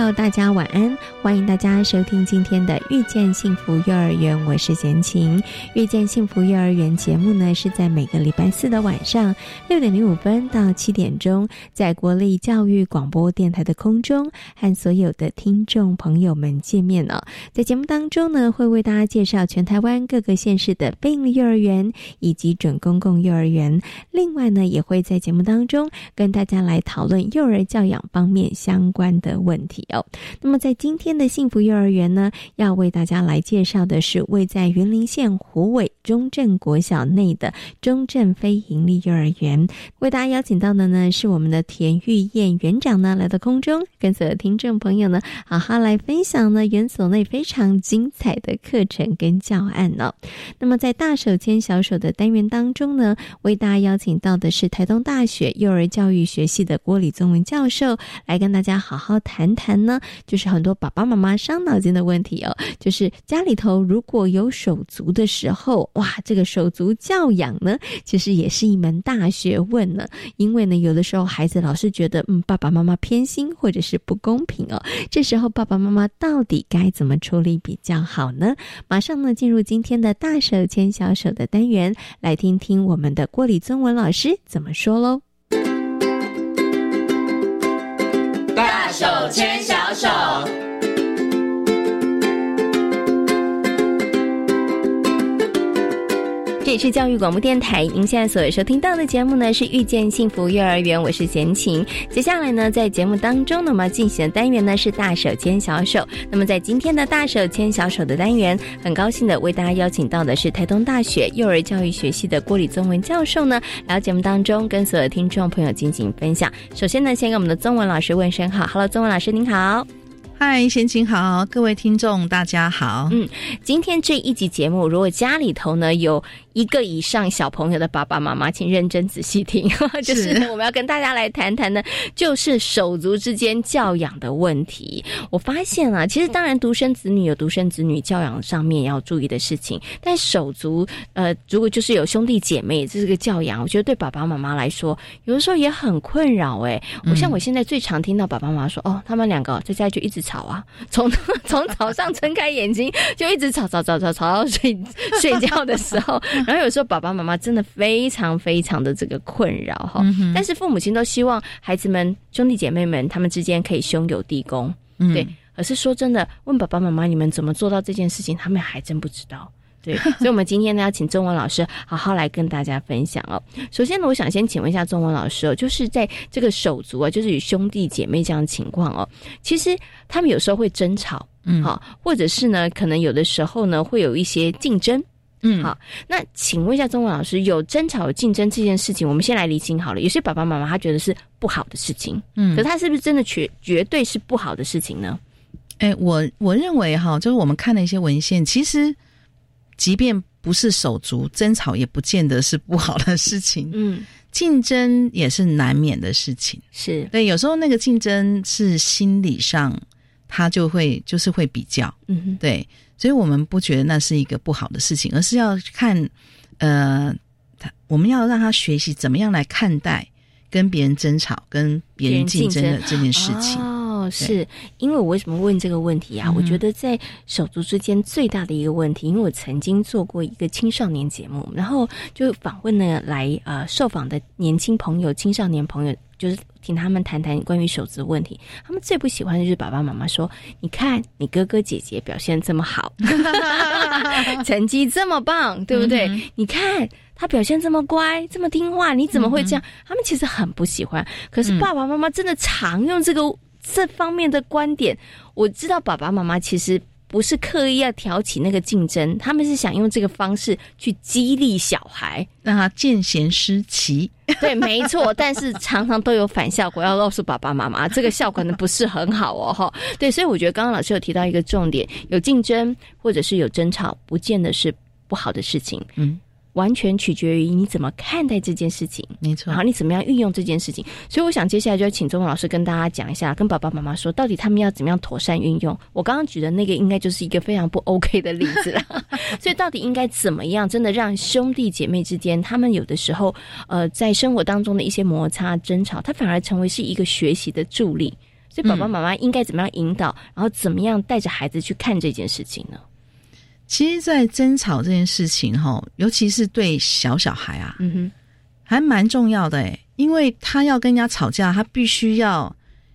友，大家晚安！欢迎大家收听今天的《遇见幸福幼儿园》，我是贤琴。《遇见幸福幼儿园》节目呢，是在每个礼拜四的晚上六点零五分到七点钟，在国立教育广播电台的空中和所有的听众朋友们见面了。在节目当中呢，会为大家介绍全台湾各个县市的非营利幼儿园以及准公共幼儿园。另外呢，也会在节目当中跟大家来讨论幼儿教养方面相关的问。题哦，那么在今天的幸福幼儿园呢，要为大家来介绍的是位在云林县虎尾中正国小内的中正非营利幼儿园。为大家邀请到的呢是我们的田玉燕园长呢来到空中，跟所有听众朋友呢好好来分享呢园所内非常精彩的课程跟教案呢。那么在大手牵小手的单元当中呢，为大家邀请到的是台东大学幼儿教育学系的郭李宗文教授，来跟大家好好谈。谈呢，就是很多宝宝爸妈妈伤脑筋的问题哦。就是家里头如果有手足的时候，哇，这个手足教养呢，其实也是一门大学问呢。因为呢，有的时候孩子老是觉得，嗯，爸爸妈妈偏心或者是不公平哦。这时候爸爸妈妈到底该怎么处理比较好呢？马上呢，进入今天的大手牵小手的单元，来听听我们的郭李宗文老师怎么说喽。大手牵小手。这里是教育广播电台，您现在所收听到的节目呢是遇见幸福幼儿园，我是贤琴。接下来呢，在节目当中呢，我们进行的单元呢是大手牵小手。那么在今天的大手牵小手的单元，很高兴的为大家邀请到的是台东大学幼儿教育学系的郭李宗文教授呢，来到节目当中跟所有听众朋友进行分享。首先呢，先给我们的宗文老师问声好，Hello，宗文老师您好。嗨，贤琴好，各位听众大家好。嗯，今天这一集节目，如果家里头呢有。一个以上小朋友的爸爸妈妈，请认真仔细听，就是我们要跟大家来谈谈呢，就是手足之间教养的问题。我发现啊，其实当然独生子女有独生子女教养上面要注意的事情，但手足呃，如果就是有兄弟姐妹，这是个教养，我觉得对爸爸妈妈来说，有的时候也很困扰。哎，我像我现在最常听到爸爸妈妈说，哦，他们两个在家就一直吵啊，从 从早上睁开眼睛就一直吵吵吵吵吵到睡 睡觉的时候。然后有时候爸爸妈妈真的非常非常的这个困扰哈，但是父母亲都希望孩子们兄弟姐妹们他们之间可以兄友弟恭，对。可是说真的，问爸爸妈妈你们怎么做到这件事情，他们还真不知道。对，所以我们今天呢要请中文老师好好来跟大家分享哦。首先呢，我想先请问一下中文老师哦，就是在这个手足啊，就是与兄弟姐妹这样的情况哦，其实他们有时候会争吵，嗯，好，或者是呢，可能有的时候呢会有一些竞争。嗯，好，那请问一下中文老师，有争吵、竞争这件事情，我们先来理清好了。有些爸爸妈妈他觉得是不好的事情，嗯，可他是不是真的绝绝对是不好的事情呢？哎，我我认为哈，就是我们看了一些文献，其实即便不是手足争吵，也不见得是不好的事情。嗯，竞争也是难免的事情，是对。有时候那个竞争是心理上，他就会就是会比较，嗯哼，对。所以我们不觉得那是一个不好的事情，而是要看，呃，他我们要让他学习怎么样来看待跟别人争吵、跟别人竞争的这件事情。哦，是因为我为什么问这个问题啊？我觉得在手足之间最大的一个问题，因为我曾经做过一个青少年节目，然后就访问了来呃受访的年轻朋友、青少年朋友。就是听他们谈谈关于手足问题，他们最不喜欢的就是爸爸妈妈说：“你看你哥哥姐姐表现这么好，成绩这么棒，对不对？你看他表现这么乖，这么听话，你怎么会这样？”他们其实很不喜欢。可是爸爸妈妈真的常用这个这方面的观点。我知道爸爸妈妈其实不是刻意要挑起那个竞争，他们是想用这个方式去激励小孩，让他见贤思齐。对，没错，但是常常都有反效果，要告诉爸爸妈妈，这个效果呢不是很好哦，哈。对，所以我觉得刚刚老师有提到一个重点，有竞争或者是有争吵，不见得是不好的事情。嗯。完全取决于你怎么看待这件事情，没错。好，你怎么样运用这件事情？所以我想接下来就要请钟老师跟大家讲一下，跟爸爸妈妈说，到底他们要怎么样妥善运用。我刚刚举的那个应该就是一个非常不 OK 的例子了。所以到底应该怎么样，真的让兄弟姐妹之间，他们有的时候，呃，在生活当中的一些摩擦、争吵，它反而成为是一个学习的助力。所以爸爸妈妈应该怎么样引导，然后怎么样带着孩子去看这件事情呢？其实，在争吵这件事情，哈，尤其是对小小孩啊，嗯哼，还蛮重要的诶，因为他要跟人家吵架，他必须要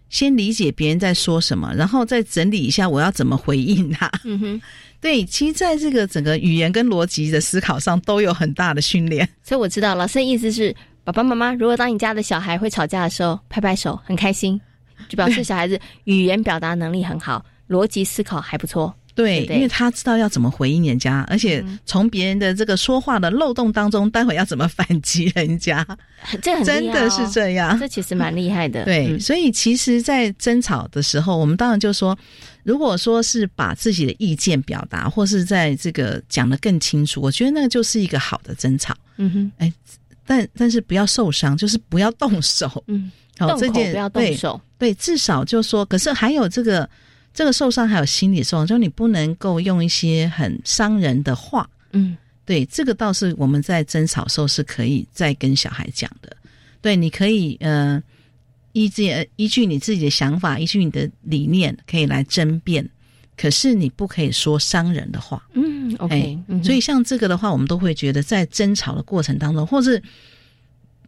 先理解别人在说什么，然后再整理一下我要怎么回应他。嗯哼，对，其实在这个整个语言跟逻辑的思考上都有很大的训练。所以我知道老师的意思是，爸爸妈妈如果当你家的小孩会吵架的时候，拍拍手，很开心，就表示小孩子语言表达能力很好，逻辑思考还不错。对，因为他知道要怎么回应人家，而且从别人的这个说话的漏洞当中，待会要怎么反击人家，这很真的是这样，这其实蛮厉害的。对，所以其实，在争吵的时候，我们当然就说，如果说是把自己的意见表达，或是在这个讲的更清楚，我觉得那就是一个好的争吵。嗯哼，哎，但但是不要受伤，就是不要动手。嗯，好，这口不要动手。对，至少就说，可是还有这个。这个受伤还有心理受伤，就你不能够用一些很伤人的话。嗯，对，这个倒是我们在争吵时候是可以再跟小孩讲的。对，你可以呃依据依据你自己的想法，依据你的理念，可以来争辩。可是你不可以说伤人的话。嗯，OK。所以像这个的话，我们都会觉得在争吵的过程当中，或是。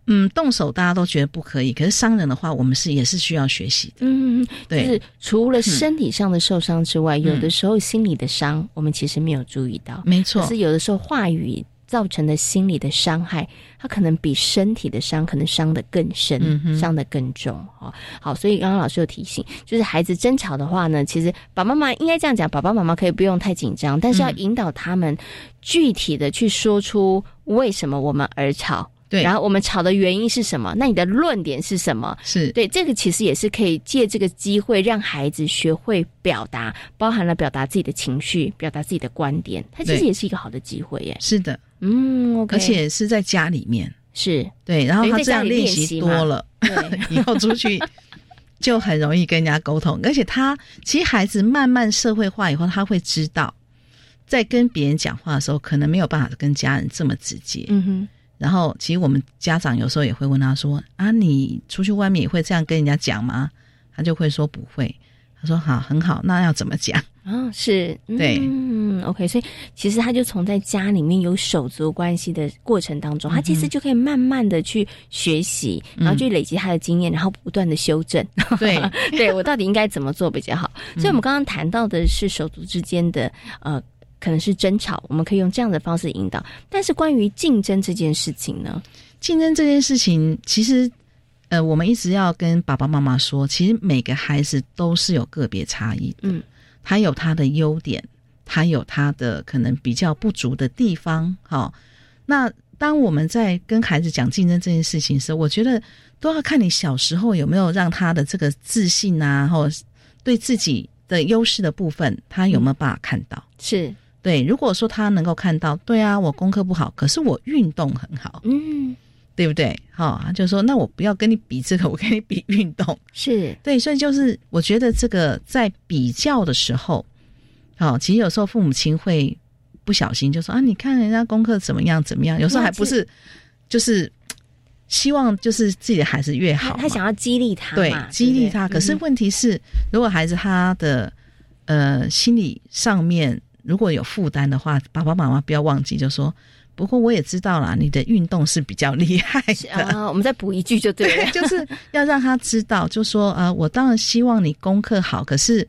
嗯，动手大家都觉得不可以，可是伤人的话，我们是也是需要学习的。嗯，对，就是除了身体上的受伤之外，有的时候心理的伤，我们其实没有注意到。没错，可是有的时候话语造成的心理的伤害，它可能比身体的伤可能伤得更深，伤得更重。哦，好，所以刚刚老师有提醒，就是孩子争吵的话呢，其实爸爸妈妈应该这样讲，爸爸妈妈可以不用太紧张，但是要引导他们具体的去说出为什么我们而吵。对，然后我们吵的原因是什么？那你的论点是什么？是对这个其实也是可以借这个机会让孩子学会表达，包含了表达自己的情绪，表达自己的观点，它其实也是一个好的机会耶。是的，嗯，而且是在家里面，是对，然后他这样练习多了，以后出去就很容易跟人家沟通，而且他其实孩子慢慢社会化以后，他会知道，在跟别人讲话的时候，可能没有办法跟家人这么直接。嗯哼。然后，其实我们家长有时候也会问他说：“啊，你出去外面也会这样跟人家讲吗？”他就会说：“不会。”他说：“好，很好，那要怎么讲？”啊，是对，嗯，OK。所以其实他就从在家里面有手足关系的过程当中，他其实就可以慢慢的去学习，然后去累积他的经验，然后不断的修正。对，对我到底应该怎么做比较好？所以我们刚刚谈到的是手足之间的呃。可能是争吵，我们可以用这样的方式引导。但是关于竞争这件事情呢？竞争这件事情，其实，呃，我们一直要跟爸爸妈妈说，其实每个孩子都是有个别差异的。嗯，他有他的优点，他有他的可能比较不足的地方。好，那当我们在跟孩子讲竞争这件事情时，我觉得都要看你小时候有没有让他的这个自信啊，或对自己的优势的部分，他有没有办法看到？是。对，如果说他能够看到，对啊，我功课不好，可是我运动很好，嗯，对不对？好，就说那我不要跟你比这个，我跟你比运动，是对，所以就是我觉得这个在比较的时候，好，其实有时候父母亲会不小心就说啊，你看人家功课怎么样怎么样，有时候还不是就是希望就是自己的孩子越好，他想要激励他，对，激励他。可是问题是，如果孩子他的呃心理上面。如果有负担的话，爸爸妈妈不要忘记，就说。不过我也知道啦，你的运动是比较厉害的。啊，我们再补一句就对了，就是要让他知道，就说呃，我当然希望你功课好，可是，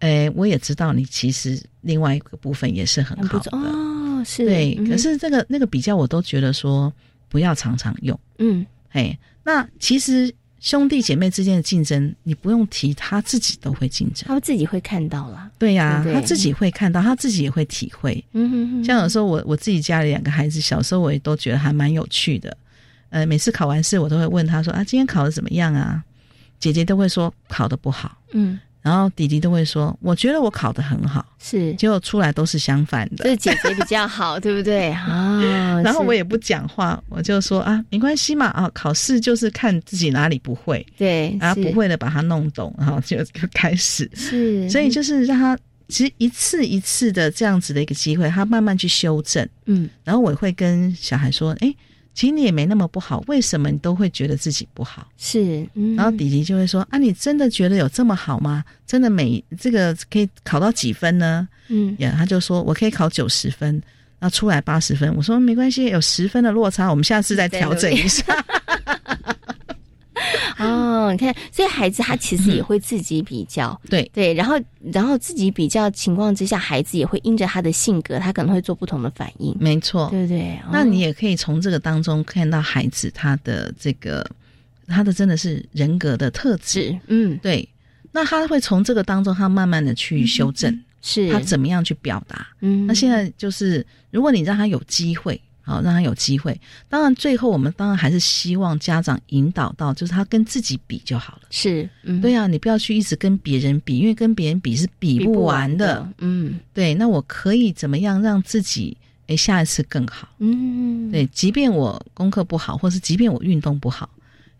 诶，我也知道你其实另外一个部分也是很好的。哦，是对。可是这个那个比较，我都觉得说不要常常用。嗯，哎，那其实兄弟姐妹之间的竞争，你不用提，他自己都会竞争，他自己会看到了。对呀，他自己会看到，他自己也会体会。嗯哼哼。像有时候我我自己家里两个孩子，小时候我也都觉得还蛮有趣的。呃，每次考完试，我都会问他说：“啊，今天考的怎么样啊？”姐姐都会说考的不好。嗯。然后弟弟都会说：“我觉得我考得很好。”是，结果出来都是相反的。是姐姐比较好，对不对 啊？然后我也不讲话，我就说啊，没关系嘛啊，考试就是看自己哪里不会，对，然后不会的把它弄懂，然后就就开始。是，所以就是让他其实一次一次的这样子的一个机会，他慢慢去修正。嗯，然后我会跟小孩说：“哎。”其实你也没那么不好，为什么你都会觉得自己不好？是，然后弟弟就会说：“啊，你真的觉得有这么好吗？真的每这个可以考到几分呢？”嗯，呀，他就说：“我可以考九十分，然后出来八十分。”我说：“没关系，有十分的落差，我们下次再调整一下。” 哦，你看，所以孩子他其实也会自己比较，对对，然后然后自己比较情况之下，孩子也会因着他的性格，他可能会做不同的反应，没错，对不对？那你也可以从这个当中看到孩子他的这个他的真的是人格的特质，嗯，对。那他会从这个当中，他慢慢的去修正，是他怎么样去表达，嗯。那现在就是，如果你让他有机会。好，让他有机会。当然，最后我们当然还是希望家长引导到，就是他跟自己比就好了。是，对啊，你不要去一直跟别人比，因为跟别人比是比不完的。嗯，对。那我可以怎么样让自己诶下一次更好？嗯，对。即便我功课不好，或是即便我运动不好，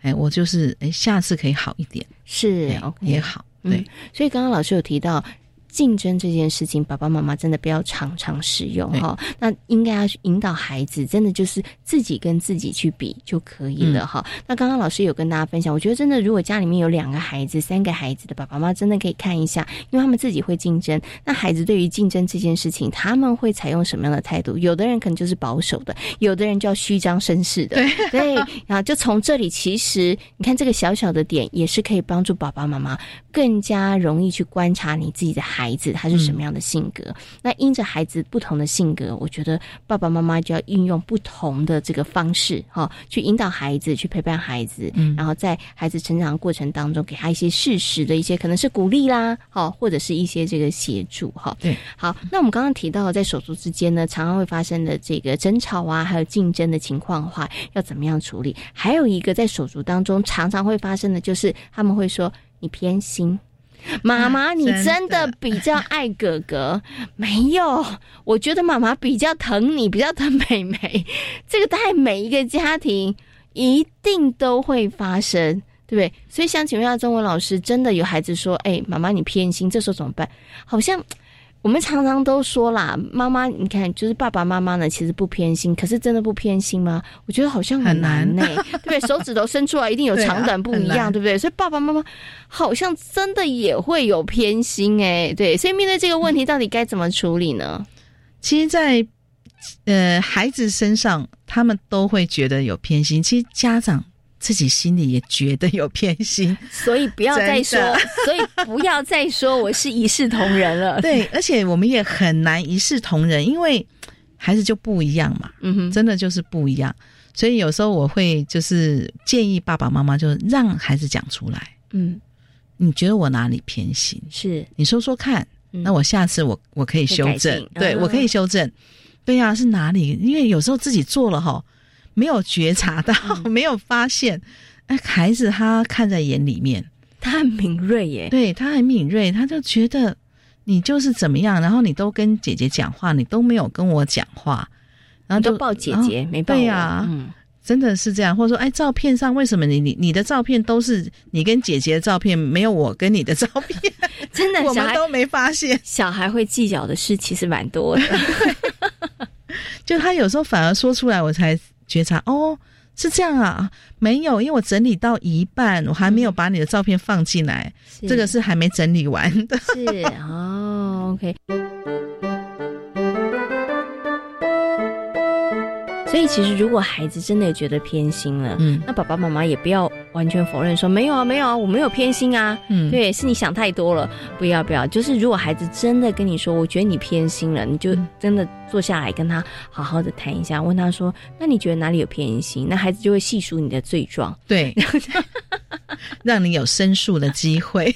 哎，我就是诶下次可以好一点，是也好。对。所以刚刚老师有提到。竞争这件事情，爸爸妈妈真的不要常常使用哈。那应该要去引导孩子，真的就是自己跟自己去比就可以了哈。那刚刚老师有跟大家分享，我觉得真的，如果家里面有两个孩子、三个孩子的爸爸妈妈，真的可以看一下，因为他们自己会竞争。那孩子对于竞争这件事情，他们会采用什么样的态度？有的人可能就是保守的，有的人就要虚张声势的。对，然后就从这里，其实你看这个小小的点，也是可以帮助爸爸妈妈更加容易去观察你自己的孩。孩子他是什么样的性格？那因着孩子不同的性格，我觉得爸爸妈妈就要运用不同的这个方式哈，去引导孩子，去陪伴孩子，嗯，然后在孩子成长过程当中，给他一些事实的一些可能是鼓励啦，好，或者是一些这个协助哈。对，好，那我们刚刚提到在手足之间呢，常常会发生的这个争吵啊，还有竞争的情况的话，要怎么样处理？还有一个在手足当中常常会发生的就是他们会说你偏心。妈妈，你真的比较爱哥哥？没有，我觉得妈妈比较疼你，比较疼妹妹。这个在每一个家庭一定都会发生，对不对？所以想请问一下中文老师，真的有孩子说：“哎，妈妈你偏心，这时候怎么办？”好像。我们常常都说啦，妈妈，你看，就是爸爸妈妈呢，其实不偏心，可是真的不偏心吗？我觉得好像很难呢，对不对？手指头伸出来一定有长短不一样，对不对？所以爸爸妈妈好像真的也会有偏心哎，对，所以面对这个问题，到底该怎么处理呢？其实，在呃孩子身上，他们都会觉得有偏心，其实家长。自己心里也觉得有偏心，所以不要再说，所以不要再说我是一视同仁了。对，而且我们也很难一视同仁，因为孩子就不一样嘛。嗯哼，真的就是不一样。所以有时候我会就是建议爸爸妈妈，就是让孩子讲出来。嗯，你觉得我哪里偏心？是你说说看，那我下次我我可以修正。对我可以修正。对呀，是哪里？因为有时候自己做了哈。没有觉察到，没有发现，哎，孩子他看在眼里面，他很敏锐耶，对他很敏锐，他就觉得你就是怎么样，然后你都跟姐姐讲话，你都没有跟我讲话，然后就抱姐姐，没抱对呀，嗯，真的是这样，或者说，哎，照片上为什么你你你的照片都是你跟姐姐的照片，没有我跟你的照片？真的，我们都没发现，小孩会计较的事其实蛮多的，就他有时候反而说出来，我才。觉察哦，是这样啊，没有，因为我整理到一半，我还没有把你的照片放进来，这个是还没整理完的。是哦，OK。所以其实，如果孩子真的觉得偏心了，嗯，那爸爸妈妈也不要完全否认说没有啊，没有啊，我没有偏心啊，嗯，对，是你想太多了，不要不要。就是如果孩子真的跟你说，我觉得你偏心了，你就真的坐下来跟他好好的谈一下，问他说，那你觉得哪里有偏心？那孩子就会细数你的罪状，对。让你有申诉的机会。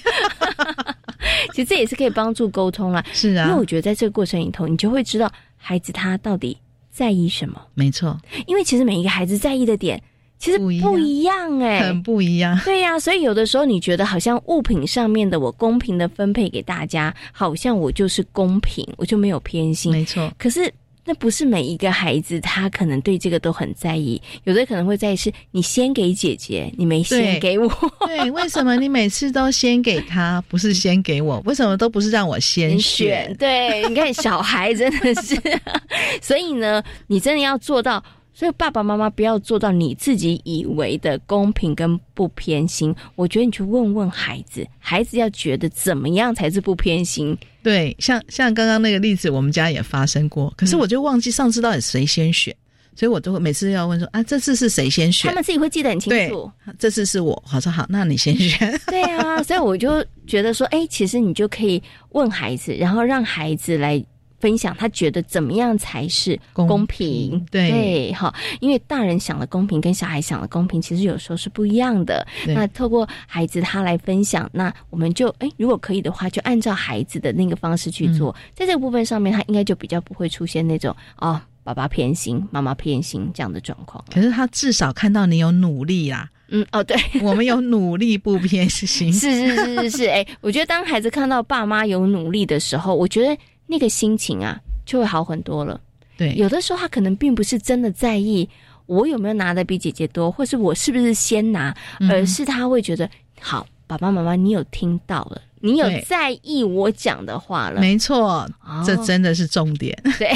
其实这也是可以帮助沟通啦。是啊，因为我觉得在这个过程里头，你就会知道孩子他到底在意什么。没错，因为其实每一个孩子在意的点其实不一样哎，很不一样。对呀，所以有的时候你觉得好像物品上面的我公平的分配给大家，好像我就是公平，我就没有偏心。没错，可是。那不是每一个孩子，他可能对这个都很在意。有的可能会在意是，你先给姐姐，你没先给我。对，为什么你每次都先给他，不是先给我？为什么都不是让我先选？对，你看小孩真的是，所以呢，你真的要做到。所以爸爸妈妈不要做到你自己以为的公平跟不偏心。我觉得你去问问孩子，孩子要觉得怎么样才是不偏心。对，像像刚刚那个例子，我们家也发生过。可是我就忘记上次到底谁先选，所以我都会每次要问说啊，这次是谁先选？他们自己会记得很清楚。这次是我，我说好，那你先选。对啊，所以我就觉得说，哎，其实你就可以问孩子，然后让孩子来。分享他觉得怎么样才是公平？对，哈，因为大人想的公平跟小孩想的公平，其实有时候是不一样的。那透过孩子他来分享，那我们就哎，如果可以的话，就按照孩子的那个方式去做，在这个部分上面，他应该就比较不会出现那种哦，爸爸偏心、妈妈偏心这样的状况。可是他至少看到你有努力啦。嗯，哦，对，我们有努力不偏心。是是是是是，哎，我觉得当孩子看到爸妈有努力的时候，我觉得。那个心情啊，就会好很多了。对，有的时候他可能并不是真的在意我有没有拿的比姐姐多，或是我是不是先拿，而是他会觉得，好，爸爸妈妈，你有听到了，你有在意我讲的话了。没错，这真的是重点。对，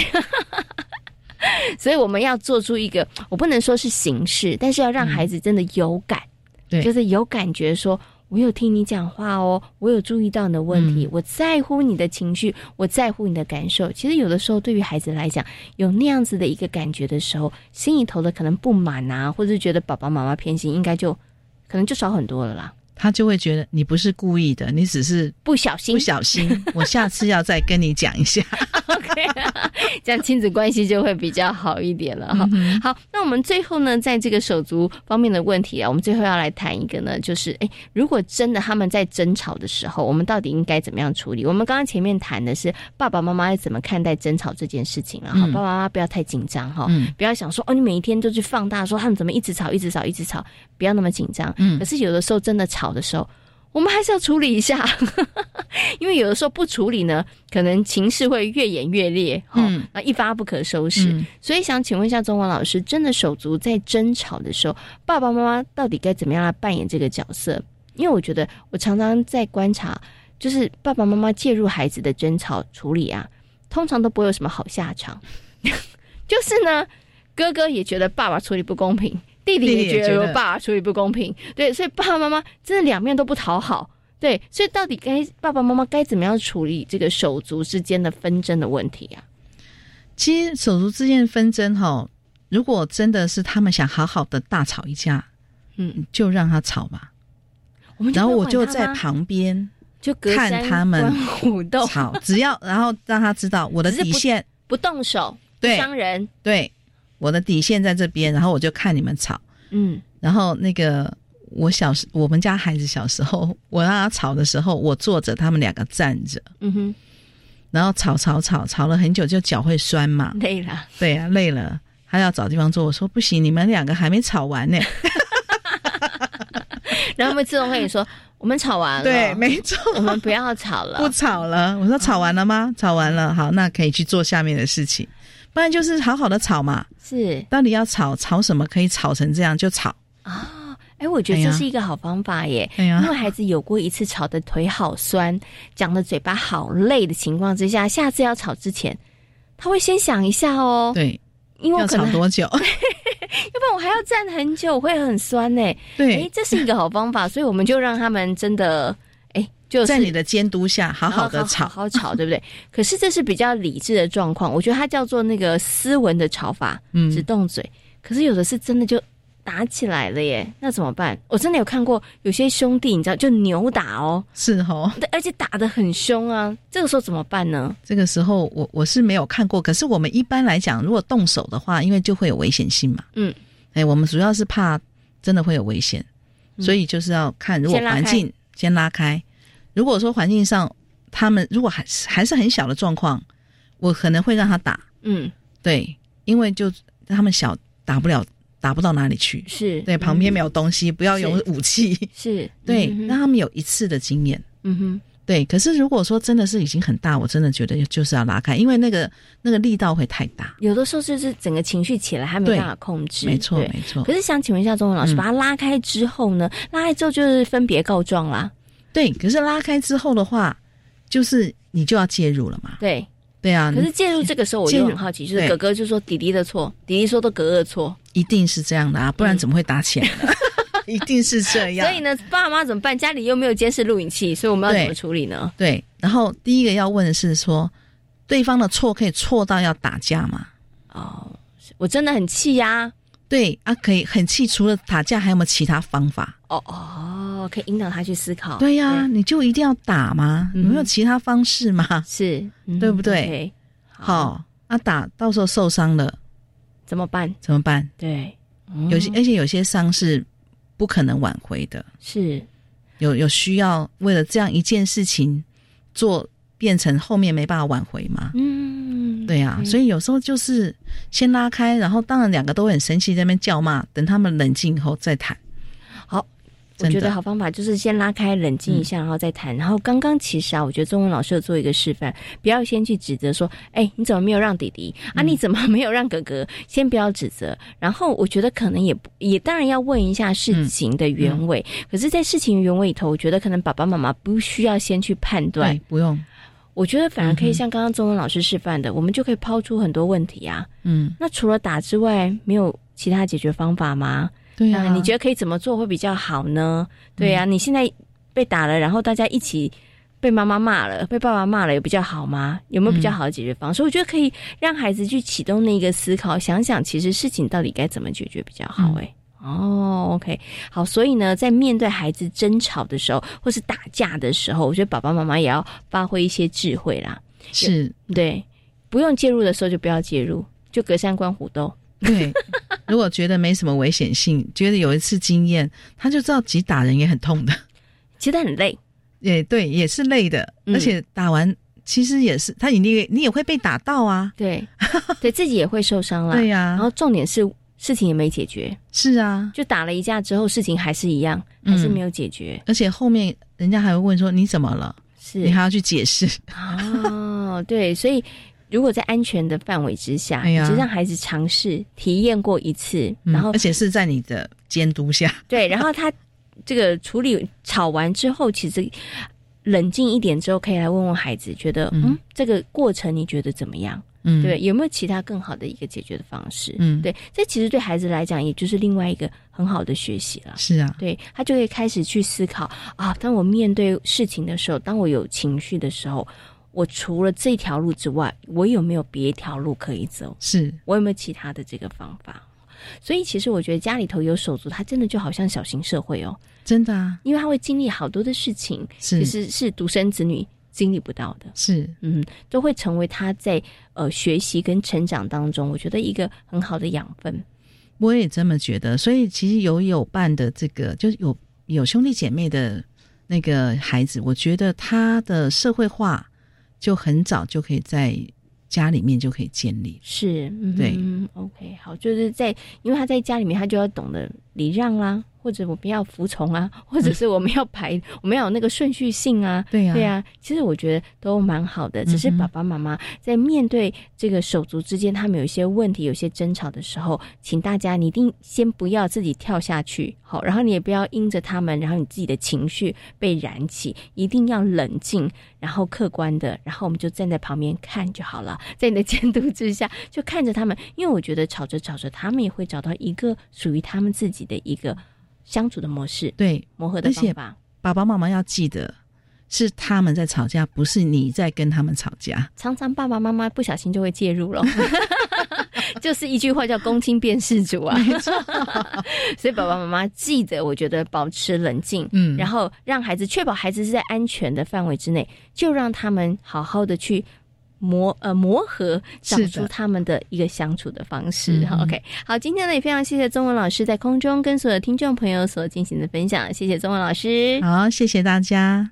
所以我们要做出一个，我不能说是形式，但是要让孩子真的有感，对，就是有感觉说。我有听你讲话哦，我有注意到你的问题，我在乎你的情绪，我在乎你的感受。其实有的时候，对于孩子来讲，有那样子的一个感觉的时候，心里头的可能不满啊，或者是觉得爸爸妈妈偏心，应该就可能就少很多了啦。他就会觉得你不是故意的，你只是不小心。不小心，我下次要再跟你讲一下。OK，这样亲子关系就会比较好一点了哈。好，那我们最后呢，在这个手足方面的问题啊，我们最后要来谈一个呢，就是哎，如果真的他们在争吵的时候，我们到底应该怎么样处理？我们刚刚前面谈的是爸爸妈妈怎么看待争吵这件事情了哈。爸爸妈妈不要太紧张哈，不要想说哦，你每一天都去放大说他们怎么一直吵，一直吵，一直吵，不要那么紧张。嗯，可是有的时候真的吵。的时候，我们还是要处理一下，因为有的时候不处理呢，可能情势会越演越烈，嗯，那一发不可收拾。所以想请问一下中文老师，真的手足在争吵的时候，爸爸妈妈到底该怎么样来扮演这个角色？因为我觉得我常常在观察，就是爸爸妈妈介入孩子的争吵处理啊，通常都不会有什么好下场。就是呢，哥哥也觉得爸爸处理不公平。弟弟也觉得爸爸处理不公平，对，所以爸爸妈妈真的两面都不讨好，对，所以到底该爸爸妈妈该怎么样处理这个手足之间的纷争的问题啊？其实手足之间的纷争哈，如果真的是他们想好好的大吵一架，嗯，就让他吵吧，然后我就在旁边就看他们互动吵，只要然后让他知道我的底线，不动手，对。伤人，对。我的底线在这边，然后我就看你们吵，嗯，然后那个我小时，我们家孩子小时候，我让他吵的时候，我坐着，他们两个站着，嗯哼，然后吵吵吵吵了很久，就脚会酸嘛，累了，对呀，累了，他要找地方坐，我说不行，你们两个还没吵完呢，然后他们自动会说，我们吵完了，对，没错，我们不要吵了，不吵了，我说吵完了吗？吵完了，好，那可以去做下面的事情。不然就是好好的吵嘛，是到底要吵吵什么？可以吵成这样就吵啊！哎，我觉得这是一个好方法耶。因为孩子有过一次吵的腿好酸，讲的嘴巴好累的情况之下，下次要吵之前，他会先想一下哦。对，因为要吵多久？要不然我还要站很久，会很酸呢。对，哎，这是一个好方法，所以我们就让他们真的。就在你的监督下，好好的吵，好好吵，对不对？可是这是比较理智的状况，我觉得它叫做那个斯文的吵法，嗯，只动嘴。可是有的是真的就打起来了耶，那怎么办？我真的有看过有些兄弟，你知道，就扭打哦，是哦，对而且打的很凶啊。这个时候怎么办呢？这个时候我我是没有看过，可是我们一般来讲，如果动手的话，因为就会有危险性嘛，嗯，哎，我们主要是怕真的会有危险。所以就是要看如果环境先拉开。如果说环境上他们如果还还是很小的状况，我可能会让他打。嗯，对，因为就他们小打不了，打不到哪里去。是对，旁边没有东西，不要有武器。是 对，让他们有一次的经验。嗯哼。对，可是如果说真的是已经很大，我真的觉得就是要拉开，因为那个那个力道会太大。有的时候就是整个情绪起来还没办法控制，没错没错。可是想请问一下钟文老师，把它拉开之后呢？拉开之后就是分别告状啦。对，可是拉开之后的话，就是你就要介入了嘛。对对啊。可是介入这个时候，我就很好奇，就是哥哥就说弟弟的错，弟弟说都哥哥的错，一定是这样的啊，不然怎么会打起来呢？一定是这样，所以呢，爸妈怎么办？家里又没有监视录影器，所以我们要怎么处理呢？对，然后第一个要问的是说，对方的错可以错到要打架吗？哦，我真的很气呀。对啊，可以很气。除了打架，还有没有其他方法？哦哦，可以引导他去思考。对呀，你就一定要打吗？有没有其他方式吗？是，对不对？好，那打到时候受伤了怎么办？怎么办？对，有些而且有些伤是。不可能挽回的，是有有需要为了这样一件事情做变成后面没办法挽回吗？嗯，对呀，所以有时候就是先拉开，然后当然两个都很生气，在那边叫骂，等他们冷静以后再谈。好我觉得好方法就是先拉开，冷静一下，然后再谈。然后刚刚其实啊，我觉得中文老师有做一个示范，不要先去指责说：“哎，你怎么没有让弟弟啊？你怎么没有让哥哥？”先不要指责。然后我觉得可能也也当然要问一下事情的原委。可是，在事情原委里头，我觉得可能爸爸妈妈不需要先去判断，不用。我觉得反而可以像刚刚中文老师示范的，我们就可以抛出很多问题啊。嗯，那除了打之外，没有其他解决方法吗？对啊，你觉得可以怎么做会比较好呢？对呀，你现在被打了，然后大家一起被妈妈骂了，被爸爸骂了，有比较好吗？有没有比较好的解决方式？我觉得可以让孩子去启动那个思考，想想其实事情到底该怎么解决比较好。哎，哦，OK，好，所以呢，在面对孩子争吵的时候，或是打架的时候，我觉得爸爸妈妈也要发挥一些智慧啦。是对，不用介入的时候就不要介入，就隔山观虎斗。对，如果觉得没什么危险性，觉得有一次经验，他就知道，其实打人也很痛的，其实很累，也对，也是累的，而且打完其实也是，他你你也会被打到啊，对，对自己也会受伤了，对呀。然后重点是事情也没解决，是啊，就打了一架之后，事情还是一样，还是没有解决，而且后面人家还会问说你怎么了，是。你还要去解释。哦，对，所以。如果在安全的范围之下，就让孩子尝试体验过一次，然后而且是在你的监督下，对，然后他这个处理吵完之后，其实冷静一点之后，可以来问问孩子，觉得嗯，这个过程你觉得怎么样？嗯，对，有没有其他更好的一个解决的方式？嗯，对，这其实对孩子来讲，也就是另外一个很好的学习了。是啊，对他就会开始去思考啊，当我面对事情的时候，当我有情绪的时候。我除了这条路之外，我有没有别条路可以走？是我有没有其他的这个方法？所以，其实我觉得家里头有手足，他真的就好像小型社会哦，真的啊，因为他会经历好多的事情，其实是独生子女经历不到的，是嗯，都会成为他在呃学习跟成长当中，我觉得一个很好的养分。我也这么觉得，所以其实有有伴的这个，就是有有兄弟姐妹的那个孩子，我觉得他的社会化。就很早就可以在家里面就可以建立，是，对，OK，好，就是在，因为他在家里面，他就要懂得礼让啦。或者我们要服从啊，或者是我们要排，我们要有那个顺序性啊，对呀，对呀。其实我觉得都蛮好的，只是爸爸妈妈在面对这个手足之间，他们有一些问题、有些争吵的时候，请大家你一定先不要自己跳下去，好，然后你也不要因着他们，然后你自己的情绪被燃起，一定要冷静，然后客观的，然后我们就站在旁边看就好了，在你的监督之下，就看着他们，因为我觉得吵着吵着，他们也会找到一个属于他们自己的一个。相处的模式，对磨合的方法。爸爸妈妈要记得，是他们在吵架，不是你在跟他们吵架。常常爸爸妈妈不小心就会介入了，就是一句话叫“公亲变事主”啊。没错，所以爸爸妈妈记得，我觉得保持冷静，嗯，然后让孩子确保孩子是在安全的范围之内，就让他们好好的去磨呃磨合，找出他们的一个相处的方式。OK，好，今天呢也非常谢谢宗文老师在空中跟所有听众朋友所进行的分享，谢谢宗文老师。好，谢谢大家。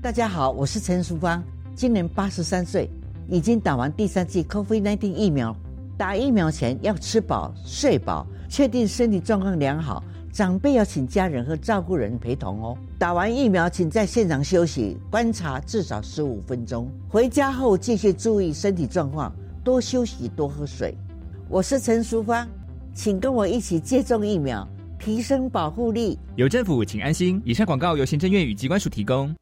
大家好，我是陈淑芳，今年八十三岁，已经打完第三剂 COVID-19 疫苗。打疫苗前要吃饱睡饱，确定身体状况良好。长辈要请家人和照顾人陪同哦。打完疫苗，请在现场休息观察至少十五分钟。回家后继续注意身体状况，多休息，多喝水。我是陈淑芳，请跟我一起接种疫苗，提升保护力。有政府，请安心。以上广告由行政院与机关署提供。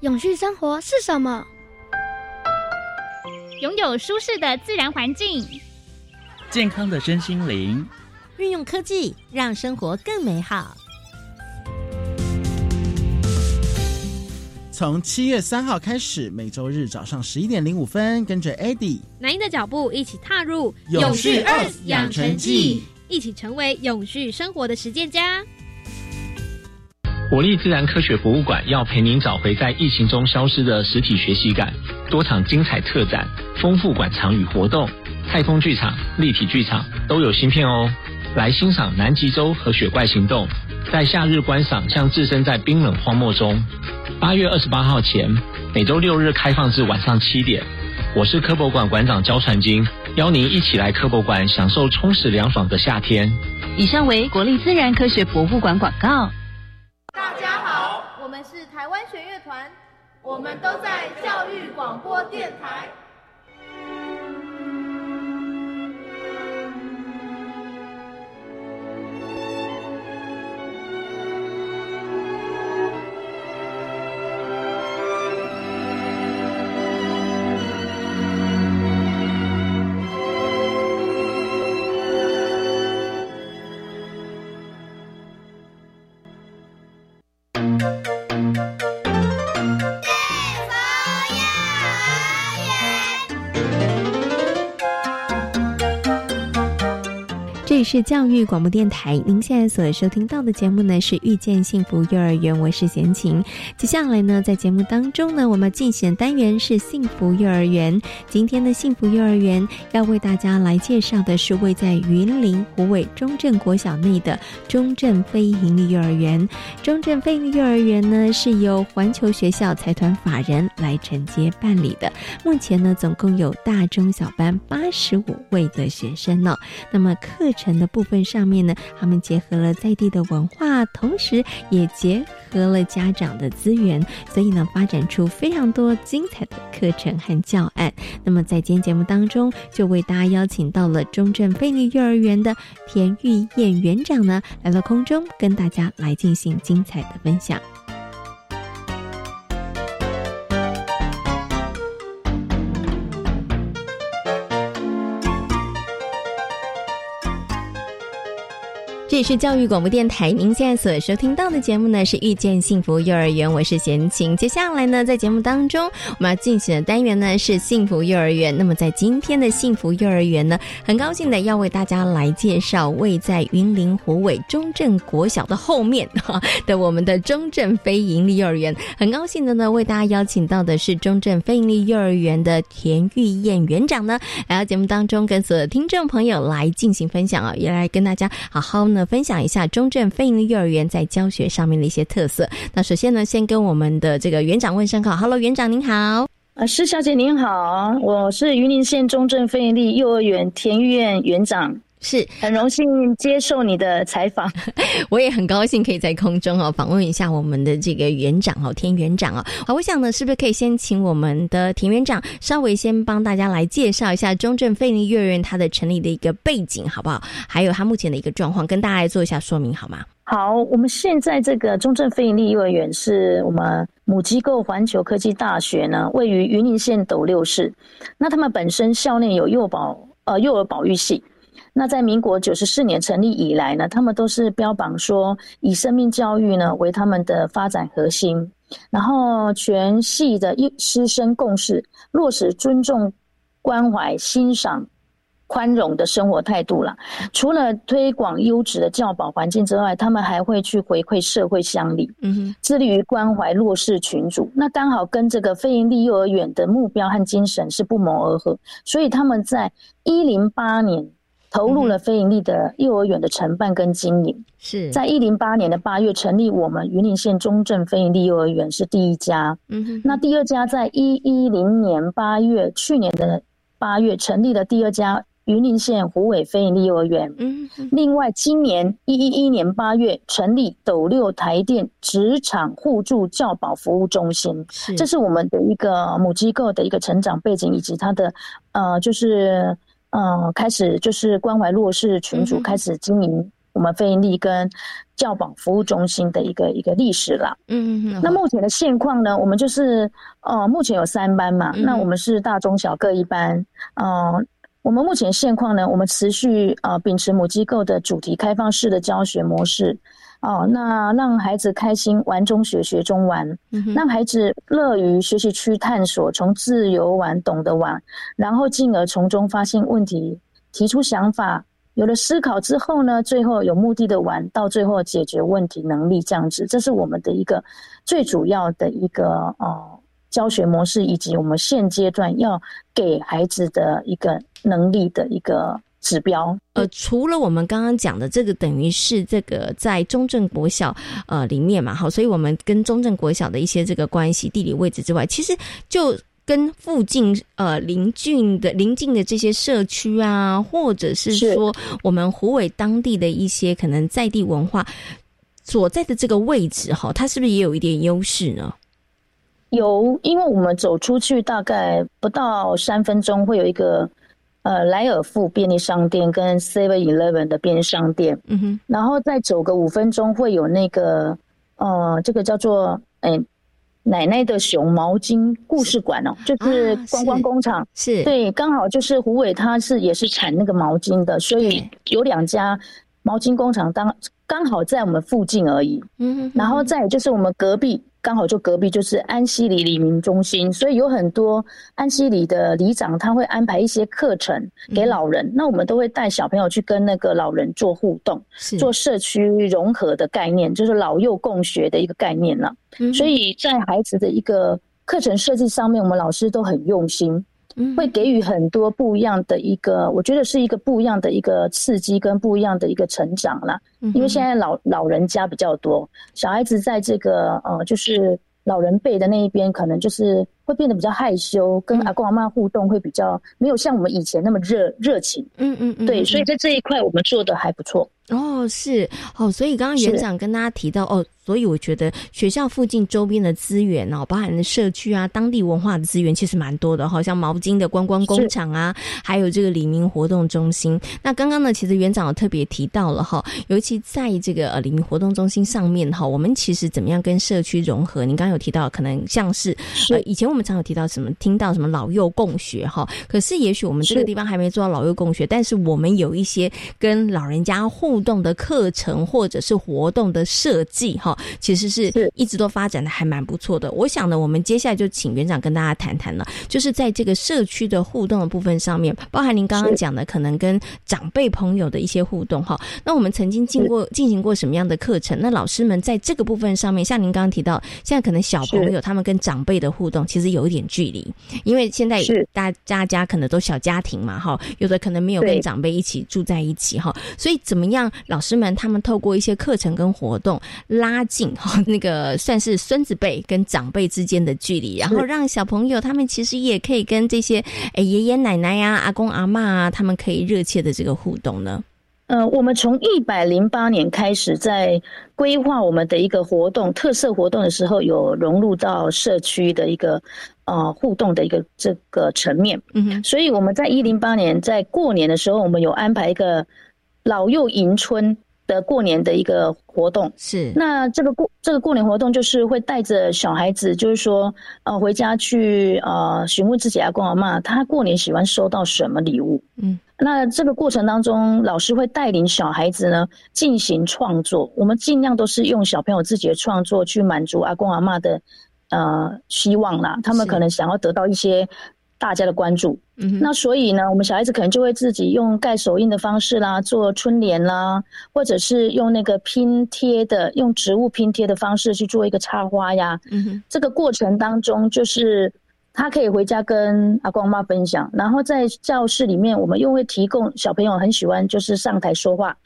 永续生活是什么？拥有舒适的自然环境，健康的身心灵，运用科技让生活更美好。从七月三号开始，每周日早上十一点零五分，跟着 Eddie 南英的脚步，一起踏入永续二养成记，一起成为永续生活的实践家。国立自然科学博物馆要陪您找回在疫情中消失的实体学习感，多场精彩特展，丰富馆藏与活动，太空剧场、立体剧场都有新片哦。来欣赏南极洲和雪怪行动，在夏日观赏，像置身在冰冷荒漠中。八月二十八号前，每周六日开放至晚上七点。我是科博馆馆长焦传金，邀您一起来科博馆享受充实凉爽的夏天。以上为国立自然科学博物馆广告。大家好，我们是台湾弦乐团，我们都在教育广播电台。里是教育广播电台，您现在所收听到的节目呢是遇见幸福幼儿园，我是贤琴。接下来呢，在节目当中呢，我们进行的单元是幸福幼儿园。今天的幸福幼儿园要为大家来介绍的是位在云林湖尾中正国小内的中正非营利幼儿园。中正非营利幼儿园呢是由环球学校财团法人来承接办理的。目前呢，总共有大中小班八十五位的学生呢。那么课程的部分上面呢，他们结合了在地的文化，同时也结合了家长的资源，所以呢，发展出非常多精彩的课程和教案。那么在今天节目当中，就为大家邀请到了中正贝利幼儿园的田玉燕园长呢，来到空中跟大家来进行精彩的分享。里是教育广播电台，您现在所收听到的节目呢是遇见幸福幼儿园，我是贤琴。接下来呢，在节目当中我们要进行的单元呢是幸福幼儿园。那么在今天的幸福幼儿园呢，很高兴的要为大家来介绍位在云林湖尾中正国小的后面哈的我们的中正非营利幼儿园。很高兴的呢，为大家邀请到的是中正非营利幼儿园的田玉燕园长呢，来到节目当中跟所有听众朋友来进行分享啊，也来跟大家好好呢。分享一下中正非营利幼儿园在教学上面的一些特色。那首先呢，先跟我们的这个园长问声好，Hello，园长您好。啊，施小姐您好，我是云林县中正非盈利幼儿园田玉院园长。是很荣幸接受你的采访，我也很高兴可以在空中哦访问一下我们的这个园长哦田园长哦。好，我想呢，是不是可以先请我们的田园长稍微先帮大家来介绍一下中正费力幼儿园它的成立的一个背景，好不好？还有它目前的一个状况，跟大家来做一下说明，好吗？好，我们现在这个中正非营利幼儿园是我们母机构环球科技大学呢，位于云林县斗六市。那他们本身校内有幼保呃幼儿保育系。那在民国九十四年成立以来呢，他们都是标榜说以生命教育呢为他们的发展核心，然后全系的师生共事，落实尊重、关怀、欣赏宽容的生活态度啦。除了推广优质的教保环境之外，他们还会去回馈社会乡里，嗯哼，致力于关怀弱势群组。那刚好跟这个非营利幼儿园的目标和精神是不谋而合，所以他们在一零八年投入了非盈利的幼儿园的承办跟经营。是在一零八年的八月成立我们云林县中正非盈利幼儿园是第一家，嗯哼，那第二家在一一零年八月，去年的八月成立了第二家。云林县虎尾非营利幼儿园。嗯，另外，今年一一一年八月成立斗六台电职场互助教保服务中心，这是我们的一个母机构的一个成长背景，以及它的呃，就是呃，开始就是关怀弱势群主，开始经营我们非营利跟教保服务中心的一个一个历史了。嗯嗯。那目前的现况呢？我们就是呃，目前有三班嘛，那我们是大中小各一班，嗯。我们目前现况呢，我们持续呃秉持母机构的主题开放式的教学模式，哦，那让孩子开心玩中学，学中玩，让孩子乐于学习区探索，从自由玩懂得玩，然后进而从中发现问题，提出想法，有了思考之后呢，最后有目的的玩，到最后解决问题能力这样子，这是我们的一个最主要的一个呃。教学模式以及我们现阶段要给孩子的一个能力的一个指标。呃，除了我们刚刚讲的这个，等于是这个在中正国小呃里面嘛，好，所以我们跟中正国小的一些这个关系、地理位置之外，其实就跟附近呃邻近的邻近的这些社区啊，或者是说我们湖尾当地的一些可能在地文化所在的这个位置哈，它是不是也有一点优势呢？有，因为我们走出去大概不到三分钟，会有一个呃莱尔富便利商店跟 Seven Eleven 的便利商店，嗯哼，然后再走个五分钟，会有那个呃这个叫做哎奶奶的熊毛巾故事馆哦，就是观光工厂，是对，刚好就是胡伟他是也是产那个毛巾的，所以有两家毛巾工厂当刚好在我们附近而已，嗯哼，然后再就是我们隔壁。刚好就隔壁就是安溪里里民中心，所以有很多安溪里的里长他会安排一些课程给老人，那我们都会带小朋友去跟那个老人做互动，做社区融合的概念，就是老幼共学的一个概念了。所以在孩子的一个课程设计上面，我们老师都很用心。会给予很多不一样的一个，我觉得是一个不一样的一个刺激跟不一样的一个成长啦。因为现在老老人家比较多，小孩子在这个呃，就是老人辈的那一边，可能就是会变得比较害羞，跟阿公阿妈互动会比较没有像我们以前那么热热情。嗯嗯嗯，对，所以在这一块我们做的还不错。哦，是哦，所以刚刚园长跟大家提到哦。所以我觉得学校附近周边的资源哦，包含的社区啊、当地文化的资源，其实蛮多的哈。像毛巾的观光工厂啊，还有这个李明活动中心。那刚刚呢，其实园长有特别提到了哈，尤其在这个呃李明活动中心上面哈，我们其实怎么样跟社区融合？您刚刚有提到，可能像是呃以前我们常有提到什么，听到什么老幼共学哈。可是也许我们这个地方还没做到老幼共学，但是我们有一些跟老人家互动的课程或者是活动的设计哈。其实是一直都发展的还蛮不错的。我想呢，我们接下来就请园长跟大家谈谈了，就是在这个社区的互动的部分上面，包含您刚刚讲的可能跟长辈朋友的一些互动哈。那我们曾经进过进行过什么样的课程？那老师们在这个部分上面，像您刚刚提到，现在可能小朋友他们跟长辈的互动其实有一点距离，因为现在大家家可能都小家庭嘛哈，有的可能没有跟长辈一起住在一起哈，所以怎么样，老师们他们透过一些课程跟活动拉。近哈，那个算是孙子辈跟长辈之间的距离，然后让小朋友他们其实也可以跟这些诶爷爷奶奶呀、阿公阿妈啊，他们可以热切的这个互动呢。呃，我们从一百零八年开始在规划我们的一个活动特色活动的时候，有融入到社区的一个呃互动的一个这个层面。嗯哼，所以我们在一零八年在过年的时候，我们有安排一个老幼迎春。的过年的一个活动。是，那这个过这个过年活动就是会带着小孩子，就是说呃回家去呃询问自己阿公阿妈，他过年喜欢收到什么礼物。嗯，那这个过程当中，老师会带领小孩子呢进行创作，我们尽量都是用小朋友自己的创作去满足阿公阿妈的呃希望啦，他们可能想要得到一些。大家的关注。嗯，那所以呢，我们小孩子可能就会自己用盖手印的方式啦，做春联啦，或者是用那个拼贴的，用植物拼贴的方式去做一个插花呀。这个过程当中就是。他可以回家跟阿公妈分享，然后在教室里面，我们又会提供小朋友很喜欢就是上台说话，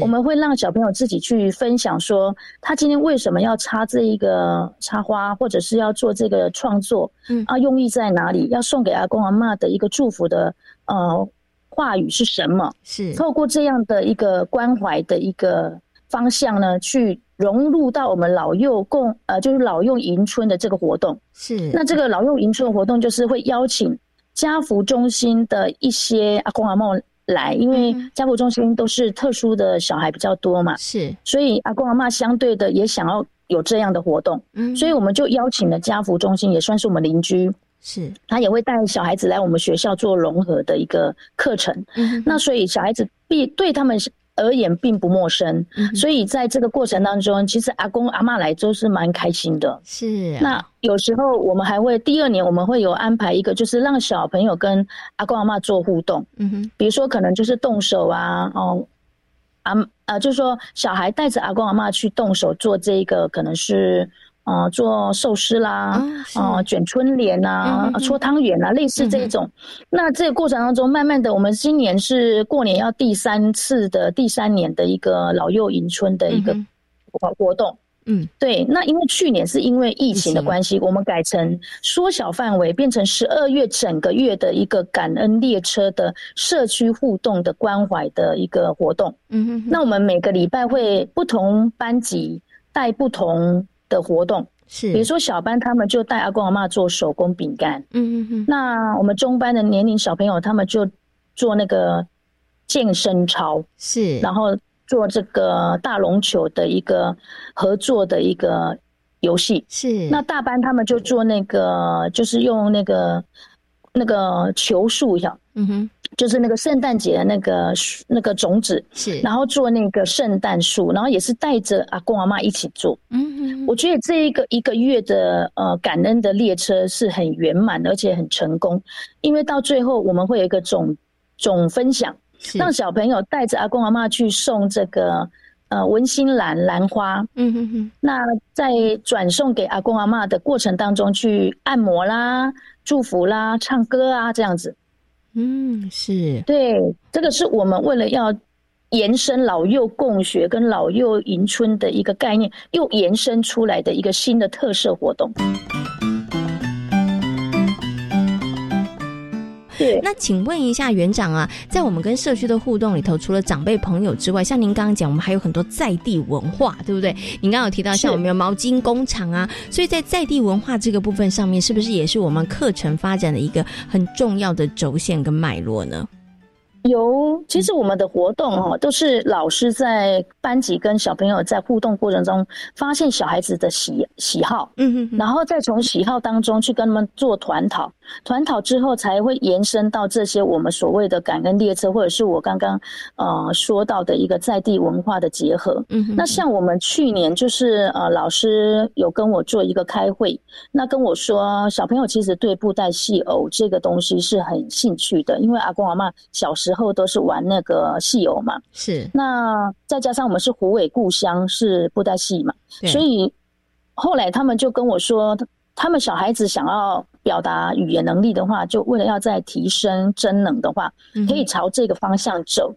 我们会让小朋友自己去分享说他今天为什么要插这一个插花，或者是要做这个创作，嗯啊，用意在哪里？要送给阿公阿妈的一个祝福的呃话语是什么？是透过这样的一个关怀的一个方向呢去。融入到我们老幼共呃，就是老幼迎春的这个活动是。那这个老幼迎春的活动，就是会邀请家福中心的一些阿公阿嬷来，因为家福中心都是特殊的小孩比较多嘛，是。所以阿公阿嬷相对的也想要有这样的活动，嗯。所以我们就邀请了家福中心，也算是我们邻居，是。他也会带小孩子来我们学校做融合的一个课程，嗯。那所以小孩子必对他们。而言并不陌生，所以在这个过程当中，其实阿公阿妈来都是蛮开心的。是，那有时候我们还会第二年我们会有安排一个，就是让小朋友跟阿公阿妈做互动。嗯哼，比如说可能就是动手啊，哦，阿呃，就是说小孩带着阿公阿妈去动手做这个，可能是。哦，做寿司啦，哦，卷春联啊，搓汤圆啊，类似这种。那这个过程当中，慢慢的，我们今年是过年要第三次的第三年的一个老幼迎春的一个活活动。嗯，对。那因为去年是因为疫情的关系，我们改成缩小范围，变成十二月整个月的一个感恩列车的社区互动的关怀的一个活动。嗯哼。那我们每个礼拜会不同班级带不同。的活动是，比如说小班他们就带阿公阿妈做手工饼干，嗯嗯嗯。那我们中班的年龄小朋友他们就做那个健身操，是，然后做这个大龙球的一个合作的一个游戏，是。那大班他们就做那个，就是用那个那个球术一样，嗯哼。就是那个圣诞节的那个那个种子，是，然后做那个圣诞树，然后也是带着阿公阿妈一起做。嗯，嗯我觉得这一个一个月的呃感恩的列车是很圆满而且很成功，因为到最后我们会有一个总总分享，让小朋友带着阿公阿妈去送这个呃文心兰兰花。嗯哼哼，那在转送给阿公阿妈的过程当中，去按摩啦、祝福啦、唱歌啊这样子。嗯，是对，这个是我们为了要延伸老幼共学跟老幼迎春的一个概念，又延伸出来的一个新的特色活动。那请问一下园长啊，在我们跟社区的互动里头，除了长辈朋友之外，像您刚刚讲，我们还有很多在地文化，对不对？您刚刚有提到像我们有毛巾工厂啊，所以在在地文化这个部分上面，是不是也是我们课程发展的一个很重要的轴线跟脉络呢？有，其实我们的活动哦，都是老师在班级跟小朋友在互动过程中，发现小孩子的喜喜好，嗯嗯，然后再从喜好当中去跟他们做团讨。团讨之后才会延伸到这些我们所谓的感恩列车，或者是我刚刚呃说到的一个在地文化的结合。嗯，那像我们去年就是呃老师有跟我做一个开会，那跟我说小朋友其实对布袋戏偶这个东西是很兴趣的，因为阿公阿妈小时候都是玩那个戏偶嘛。是。那再加上我们是湖尾故乡是布袋戏嘛，所以后来他们就跟我说。他们小孩子想要表达语言能力的话，就为了要再提升真能的话，可以朝这个方向走。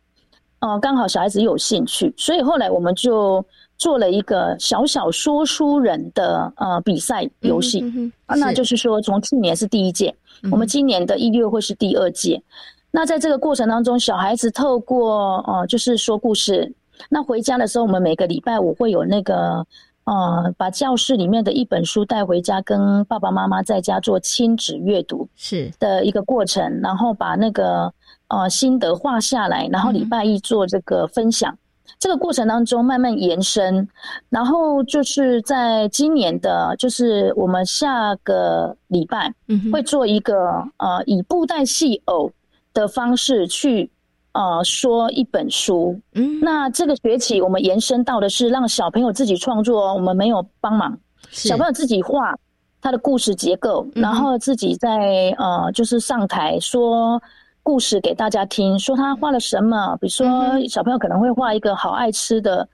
哦，刚好小孩子有兴趣，所以后来我们就做了一个小小说书人的呃比赛游戏。啊，那就是说从去年是第一届，我们今年的一月会是第二届。那在这个过程当中，小孩子透过哦，就是说故事。那回家的时候，我们每个礼拜五会有那个。呃，把教室里面的一本书带回家，跟爸爸妈妈在家做亲子阅读是的一个过程，然后把那个呃心得画下来，然后礼拜一做这个分享。这个过程当中慢慢延伸，然后就是在今年的，就是我们下个礼拜会做一个呃以布袋戏偶的方式去。呃，说一本书，嗯，那这个学期我们延伸到的是让小朋友自己创作，我们没有帮忙，小朋友自己画，他的故事结构，然后自己在呃，就是上台说故事给大家听，说他画了什么。比如说小朋友可能会画一个好爱吃的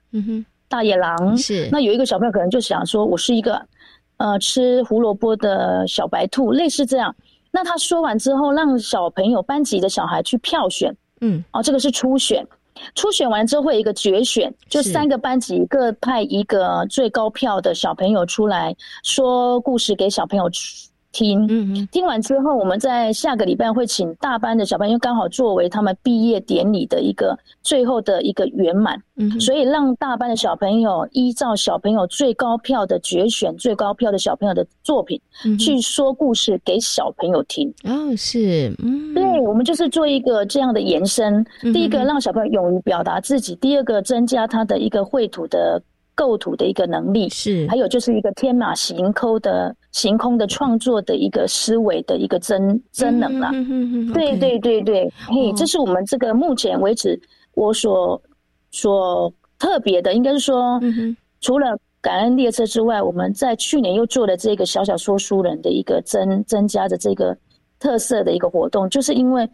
大野狼，是。那有一个小朋友可能就想说，我是一个呃吃胡萝卜的小白兔，类似这样。那他说完之后，让小朋友班级的小孩去票选，嗯，哦，这个是初选。初选完之后会有一个决选，就三个班级各派一个最高票的小朋友出来说故事给小朋友听。嗯听完之后，我们在下个礼拜会请大班的小朋友，刚好作为他们毕业典礼的一个最后的一个圆满。嗯，所以让大班的小朋友依照小朋友最高票的决选最高票的小朋友的作品，去说故事给小朋友听。哦，是，嗯，对，我们就是做一个这样的延伸。第一个让小朋友勇于表达自己，第二个增加他的一个绘图的构图的一个能力，是，还有就是一个天马行空的行空的创作的一个思维的一个增增能了。对对对对，嘿，这是我们这个目前为止我所。所特别的，应该是说，除了感恩列车之外，我们在去年又做了这个小小说书人的一个增增加的这个特色的一个活动，就是因为。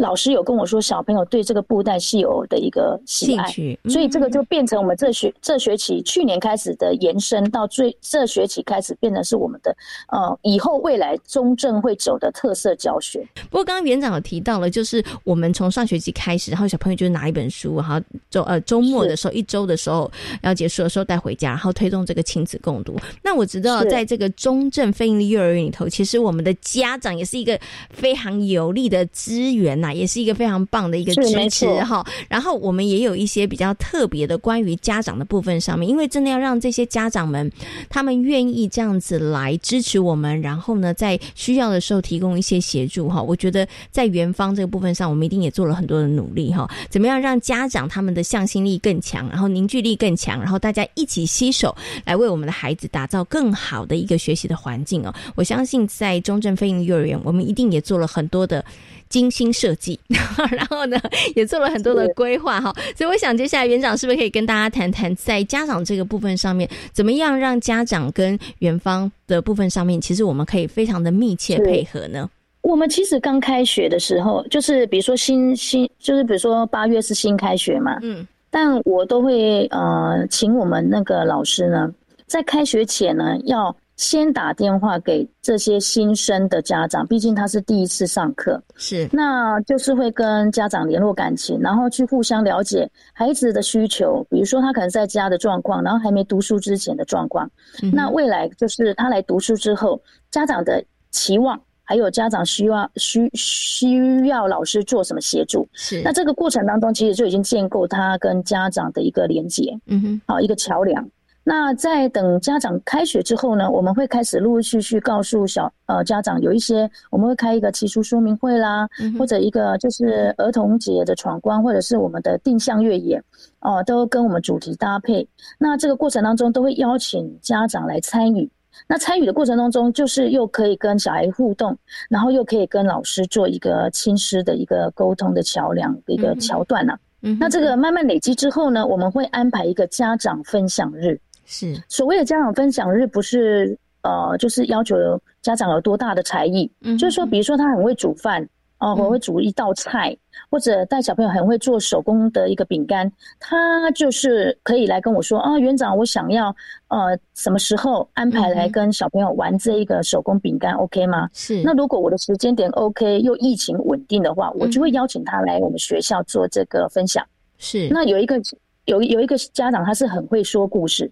老师有跟我说，小朋友对这个布袋戏偶的一个喜爱，所以这个就变成我们这学这学期去年开始的延伸到最这学期开始变成是我们的呃以后未来中正会走的特色教学。不过刚刚园长有提到了，就是我们从上学期开始，然后小朋友就拿一本书，然后周呃周末的时候一周的时候要结束的时候带回家，然后推动这个亲子共读。那我知道在这个中正非营利幼儿园里头，其实我们的家长也是一个非常有力的资源呐。也是一个非常棒的一个支持哈，然后我们也有一些比较特别的关于家长的部分上面，因为真的要让这些家长们他们愿意这样子来支持我们，然后呢，在需要的时候提供一些协助哈。我觉得在园方这个部分上，我们一定也做了很多的努力哈。怎么样让家长他们的向心力更强，然后凝聚力更强，然后大家一起携手来为我们的孩子打造更好的一个学习的环境哦。我相信在中正飞鹰幼儿园，我们一定也做了很多的。精心设计，然后呢，也做了很多的规划哈。所以我想，接下来园长是不是可以跟大家谈谈，在家长这个部分上面，怎么样让家长跟园方的部分上面，其实我们可以非常的密切配合呢？我们其实刚开学的时候，就是比如说新新，就是比如说八月是新开学嘛，嗯，但我都会呃，请我们那个老师呢，在开学前呢要。先打电话给这些新生的家长，毕竟他是第一次上课，是，那就是会跟家长联络感情，然后去互相了解孩子的需求，比如说他可能在家的状况，然后还没读书之前的状况，那未来就是他来读书之后，家长的期望，还有家长需要需需要老师做什么协助，是，那这个过程当中，其实就已经建构他跟家长的一个连接，嗯哼，好一个桥梁。那在等家长开学之后呢，我们会开始陆陆续续告诉小呃家长，有一些我们会开一个奇书说明会啦，或者一个就是儿童节的闯关，或者是我们的定向越野，哦，都跟我们主题搭配。那这个过程当中都会邀请家长来参与。那参与的过程当中，就是又可以跟小孩互动，然后又可以跟老师做一个亲师的一个沟通的桥梁的一个桥段呐。嗯，那这个慢慢累积之后呢，我们会安排一个家长分享日。是所谓的家长分享日，不是呃，就是要求家长有多大的才艺，嗯，就是说，比如说他很会煮饭，哦，很会煮一道菜，或者带小朋友很会做手工的一个饼干，他就是可以来跟我说啊，园长，我想要呃，什么时候安排来跟小朋友玩这一个手工饼干，OK 吗？是。那如果我的时间点 OK，又疫情稳定的话，我就会邀请他来我们学校做这个分享。是。那有一个有有一个家长，他是很会说故事。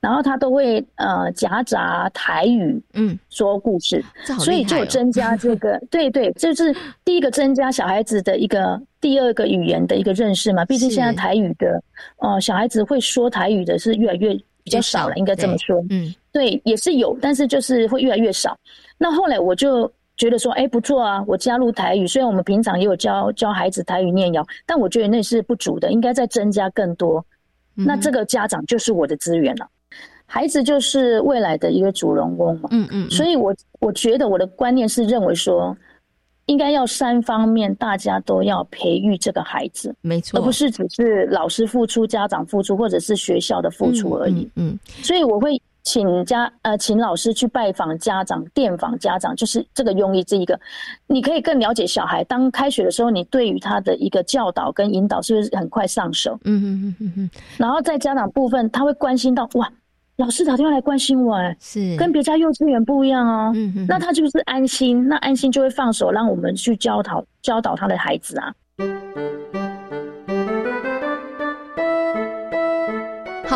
嗯，然后他都会呃夹杂台语，嗯，说故事，所以就增加这个，对对，就是第一个增加小孩子的一个第二个语言的一个认识嘛。毕竟现在台语的，呃，小孩子会说台语的是越来越比较少了，应该这么说。嗯，对，也是有，但是就是会越来越少。那后来我就觉得说，哎，不错啊，我加入台语，虽然我们平常也有教教孩子台语念谣，但我觉得那是不足的，应该再增加更多。那这个家长就是我的资源了，孩子就是未来的一个主人公嘛。嗯嗯，所以我我觉得我的观念是认为说，应该要三方面大家都要培育这个孩子，没错，而不是只是老师付出、家长付出或者是学校的付出而已。嗯，所以我会请家呃，请老师去拜访家长、电访家长，就是这个用意。这一个，你可以更了解小孩。当开学的时候，你对于他的一个教导跟引导，是不是很快上手？嗯嗯嗯嗯嗯。然后在家长部分，他会关心到哇，老师打电话来关心我，哎，是跟别家幼稚园不一样哦。嗯嗯。那他就是安心，那安心就会放手，让我们去教导教导他的孩子啊。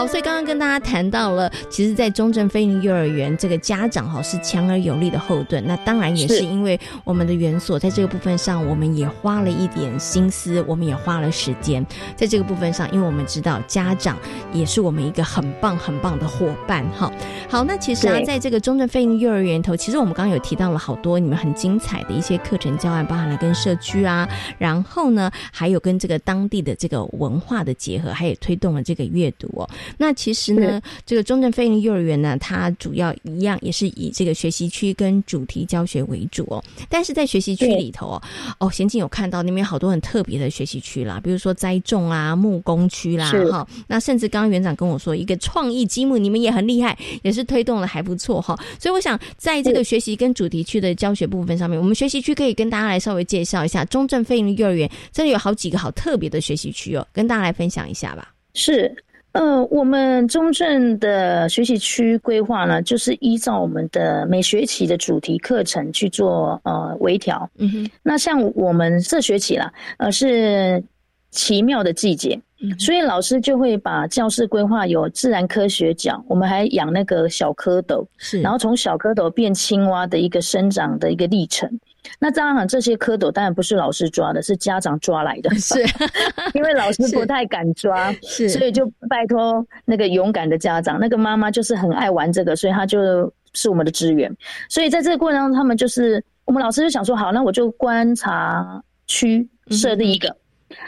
好，所以刚刚跟大家谈到了，其实，在中正飞林幼儿园，这个家长哈是强而有力的后盾。那当然也是因为我们的园所在这个部分上，我们也花了一点心思，我们也花了时间在这个部分上，因为我们知道家长也是我们一个很棒很棒的伙伴哈。好，那其实啊，在这个中正飞林幼儿园头，其实我们刚刚有提到了好多你们很精彩的一些课程教案，包含了跟社区啊，然后呢，还有跟这个当地的这个文化的结合，还有推动了这个阅读哦。那其实呢，这个中正飞林幼儿园呢，它主要一样也是以这个学习区跟主题教学为主哦。但是在学习区里头哦，哦，贤静有看到那边好多很特别的学习区啦，比如说栽种啊、木工区啦，哈。那甚至刚刚园长跟我说，一个创意积木，你们也很厉害，也是推动的还不错哈。所以我想，在这个学习跟主题区的教学部分上面，我们学习区可以跟大家来稍微介绍一下中正飞林幼儿园，这里有好几个好特别的学习区哦，跟大家来分享一下吧。是。呃，我们中正的学习区规划呢，就是依照我们的每学期的主题课程去做呃微调。嗯哼，那像我们这学期啦，呃是奇妙的季节，所以老师就会把教室规划有自然科学角，我们还养那个小蝌蚪，是，然后从小蝌蚪变青蛙的一个生长的一个历程。那当然，这些蝌蚪当然不是老师抓的，是家长抓来的。是，因为老师不太敢抓，是，所以就拜托那个勇敢的家长。那个妈妈就是很爱玩这个，所以她就是我们的资源。所以在这个过程中，他们就是我们老师就想说，好，那我就观察区设立一个，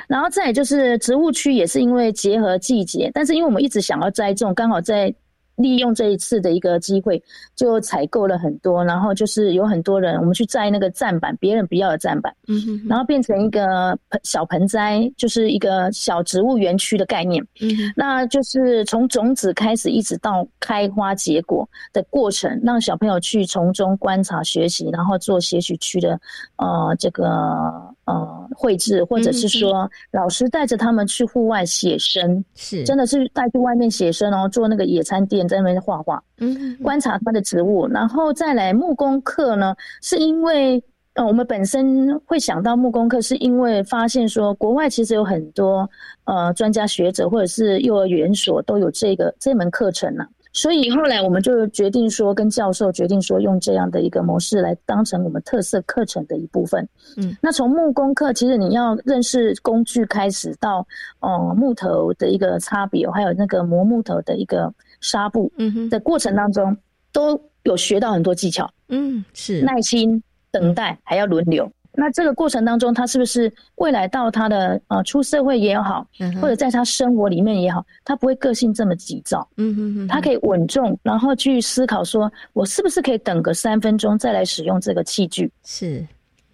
然后再就是植物区，也是因为结合季节，但是因为我们一直想要栽种，刚好在。利用这一次的一个机会，就采购了很多，然后就是有很多人，我们去摘那个站板，别人不要的站板，嗯哼，然后变成一个盆小盆栽，就是一个小植物园区的概念，嗯，那就是从种子开始，一直到开花结果的过程，让小朋友去从中观察学习，然后做些许区的呃这个呃绘制，或者是说老师带着他们去户外写生，是真的是带去外面写生哦，做那个野餐垫。在那边画画，嗯，观察它的植物，然后再来木工课呢，是因为呃，我们本身会想到木工课，是因为发现说国外其实有很多呃专家学者或者是幼儿园所都有这个这门课程呢。所以后来我们就决定说，跟教授决定说，用这样的一个模式来当成我们特色课程的一部分。嗯，那从木工课，其实你要认识工具开始，到哦木头的一个差别，还有那个磨木头的一个纱布，嗯哼，的过程当中都有学到很多技巧。嗯，是耐心等待，还要轮流。那这个过程当中，他是不是未来到他的呃出社会也好，或者在他生活里面也好，他不会个性这么急躁，嗯哼哼，他可以稳重，然后去思考说，我是不是可以等个三分钟再来使用这个器具？是，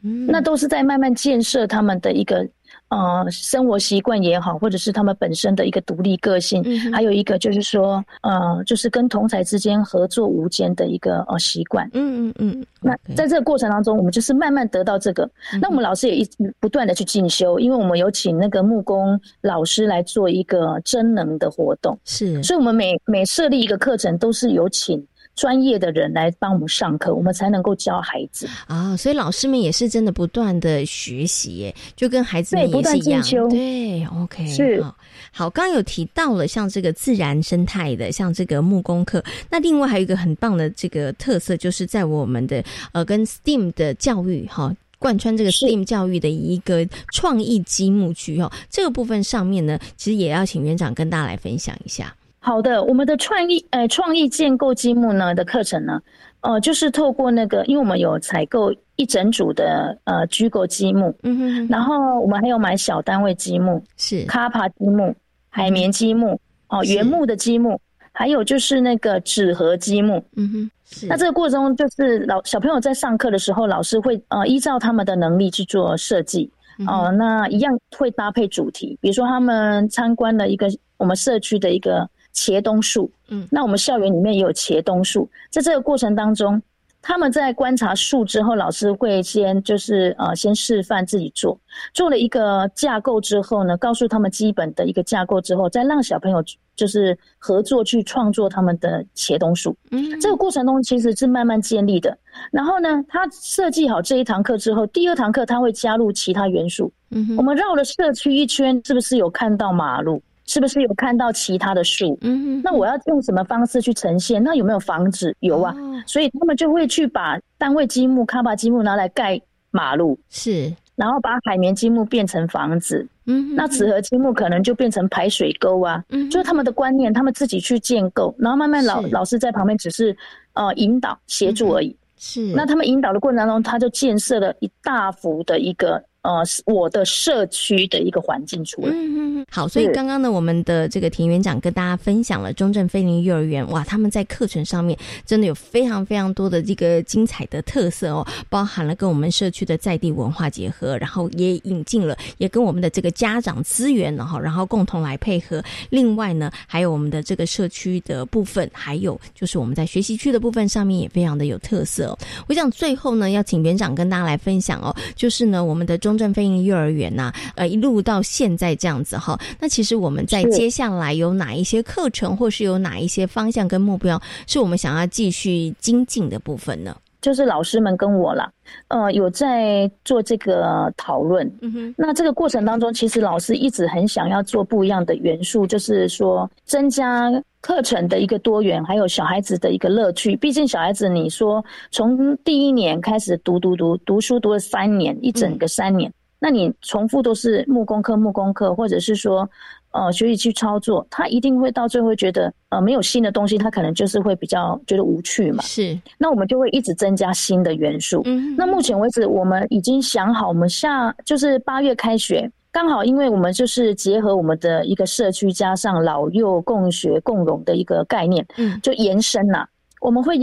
嗯那都是在慢慢建设他们的一个。呃，生活习惯也好，或者是他们本身的一个独立个性，还有一个就是说，呃，就是跟同才之间合作无间的一个呃习惯。嗯嗯嗯。那在这个过程当中，我们就是慢慢得到这个。那我们老师也一直不断的去进修，因为我们有请那个木工老师来做一个真能的活动。是。所以我们每每设立一个课程，都是有请。专业的人来帮我们上课，我们才能够教孩子啊。所以老师们也是真的不断的学习，耶，就跟孩子们也是一样。对，OK，是好。刚刚有提到了像这个自然生态的，像这个木工课。那另外还有一个很棒的这个特色，就是在我们的呃跟 STEAM 的教育哈，贯穿这个 STEAM 教育的一个创意积木区哦。这个部分上面呢，其实也要请园长跟大家来分享一下。好的，我们的创意呃创意建构积木呢的课程呢，呃，就是透过那个，因为我们有采购一整组的呃居构积木，嗯哼，然后我们还有买小单位积木，是。卡帕积木、海绵积木，哦，原木的积木，还有就是那个纸盒积木，嗯哼，是。那这个过程中，就是老小朋友在上课的时候，老师会呃依照他们的能力去做设计，哦，那一样会搭配主题，比如说他们参观了一个我们社区的一个。茄冬树。嗯，那我们校园里面也有茄冬树，在这个过程当中。他们在观察树之后，老师会先就是呃先示范自己做，做了一个架构之后呢，告诉他们基本的一个架构之后，再让小朋友就是合作去创作他们的茄冬树。嗯，这个过程中其实是慢慢建立的。然后呢，他设计好这一堂课之后，第二堂课他会加入其他元素。嗯，我们绕了社区一圈，是不是有看到马路？是不是有看到其他的树？嗯，那我要用什么方式去呈现？那有没有房子？有啊，所以他们就会去把单位积木、卡巴积木拿来盖马路，是，然后把海绵积木变成房子，嗯，那纸盒积木可能就变成排水沟啊，嗯，就是他们的观念，他们自己去建构，然后慢慢老老师在旁边只是呃引导协助而已，是，那他们引导的过程当中，他就建设了一大幅的一个。呃，我的社区的一个环境出来。嗯嗯好，所以刚刚呢，我们的这个田园长跟大家分享了中正菲林幼儿园，哇，他们在课程上面真的有非常非常多的这个精彩的特色哦，包含了跟我们社区的在地文化结合，然后也引进了，也跟我们的这个家长资源，然后然后共同来配合。另外呢，还有我们的这个社区的部分，还有就是我们在学习区的部分上面也非常的有特色。我想最后呢，要请园长跟大家来分享哦，就是呢，我们的中中正飞鹰幼儿园呐，呃，一路到现在这样子哈。那其实我们在接下来有哪一些课程，或是有哪一些方向跟目标，是我们想要继续精进的部分呢？就是老师们跟我啦，呃，有在做这个讨论。嗯哼，那这个过程当中，其实老师一直很想要做不一样的元素，就是说增加课程的一个多元，还有小孩子的一个乐趣。毕竟小孩子，你说从第一年开始读读读读书读了三年，一整个三年，那你重复都是木工课木工课，或者是说。呃，学习去操作，他一定会到最后觉得，呃，没有新的东西，他可能就是会比较觉得无趣嘛。是，那我们就会一直增加新的元素。嗯，那目前为止，我们已经想好，我们下就是八月开学，刚好因为我们就是结合我们的一个社区，加上老幼共学共融的一个概念，嗯，就延伸了。我们会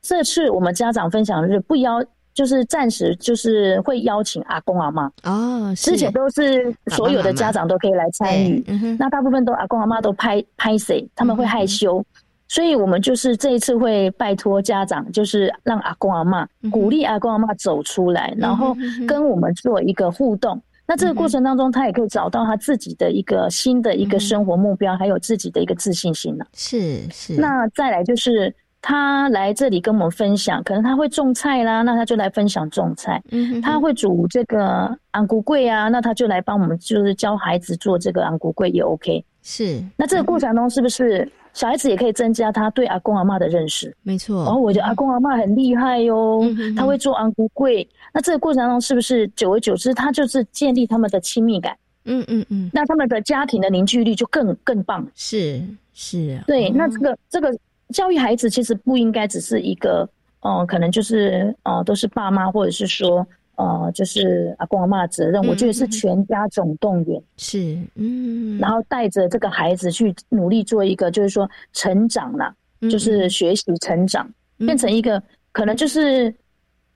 这次我们家长分享日不邀。就是暂时就是会邀请阿公阿妈哦，之前都是所有的家长都可以来参与，那大部分都阿公阿妈都拍拍谁，他们会害羞，所以我们就是这一次会拜托家长，就是让阿公阿妈鼓励阿公阿妈走出来，然后跟我们做一个互动。那这个过程当中，他也可以找到他自己的一个新的一个生活目标，还有自己的一个自信心了。是是。那再来就是。他来这里跟我们分享，可能他会种菜啦，那他就来分享种菜。嗯，他会煮这个安菇桂啊，那他就来帮我们，就是教孩子做这个安菇桂也 OK。是，那这个过程中是不是小孩子也可以增加他对阿公阿妈的认识？没错。然后我觉得阿公阿妈很厉害哟，他会做安菇桂。那这个过程中是不是久而久之，他就是建立他们的亲密感？嗯嗯嗯。那他们的家庭的凝聚力就更更棒。是是。对，那这个这个。教育孩子其实不应该只是一个，呃，可能就是呃，都是爸妈或者是说，呃，就是阿公阿妈的责任。我觉得是全家总动员，是，嗯，然后带着这个孩子去努力做一个，就是说成长啦，就是学习成长，变成一个可能就是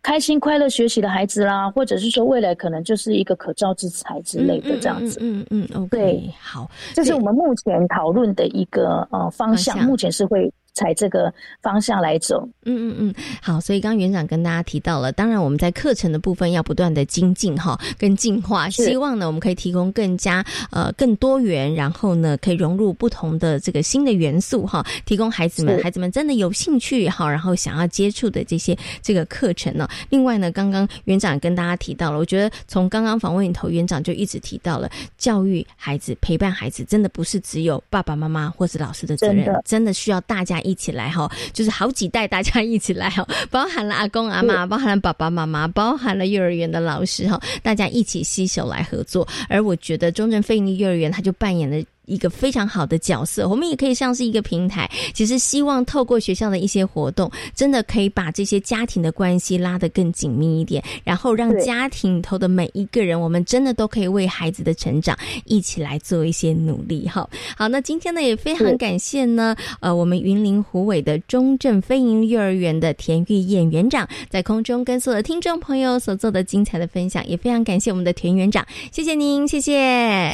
开心快乐学习的孩子啦，或者是说未来可能就是一个可造之才之类的这样子。嗯嗯嗯，对，好，这是我们目前讨论的一个呃方向，目前是会。踩这个方向来走，嗯嗯嗯，好，所以刚刚园长跟大家提到了，当然我们在课程的部分要不断的精进哈，跟进化，希望呢我们可以提供更加呃更多元，然后呢可以融入不同的这个新的元素哈，提供孩子们孩子们真的有兴趣哈，然后想要接触的这些这个课程呢。另外呢，刚刚园长跟大家提到了，我觉得从刚刚访问里头，园长就一直提到了教育孩子、陪伴孩子，真的不是只有爸爸妈妈或是老师的责任，真的需要大家。一起来哈，就是好几代大家一起来哈，包含了阿公阿妈，包含了爸爸妈妈，包含了幼儿园的老师哈，大家一起携手来合作。而我觉得中正费尼幼儿园，他就扮演了。一个非常好的角色，我们也可以像是一个平台。其实希望透过学校的一些活动，真的可以把这些家庭的关系拉得更紧密一点，然后让家庭头的每一个人，我们真的都可以为孩子的成长一起来做一些努力。哈，好，那今天呢也非常感谢呢，呃，我们云林湖尾的中正飞营幼儿园的田玉燕园长在空中跟所有的听众朋友所做的精彩的分享，也非常感谢我们的田园长，谢谢您，谢谢，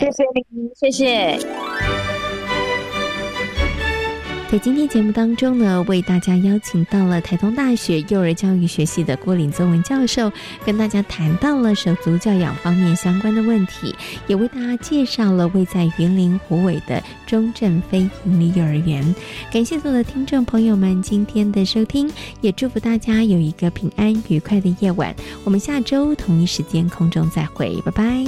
谢谢您，谢谢。在今天节目当中呢，为大家邀请到了台东大学幼儿教育学系的郭林宗文教授，跟大家谈到了手足教养方面相关的问题，也为大家介绍了位在云林湖尾的中正非营利幼儿园。感谢所有的听众朋友们今天的收听，也祝福大家有一个平安愉快的夜晚。我们下周同一时间空中再会，拜拜。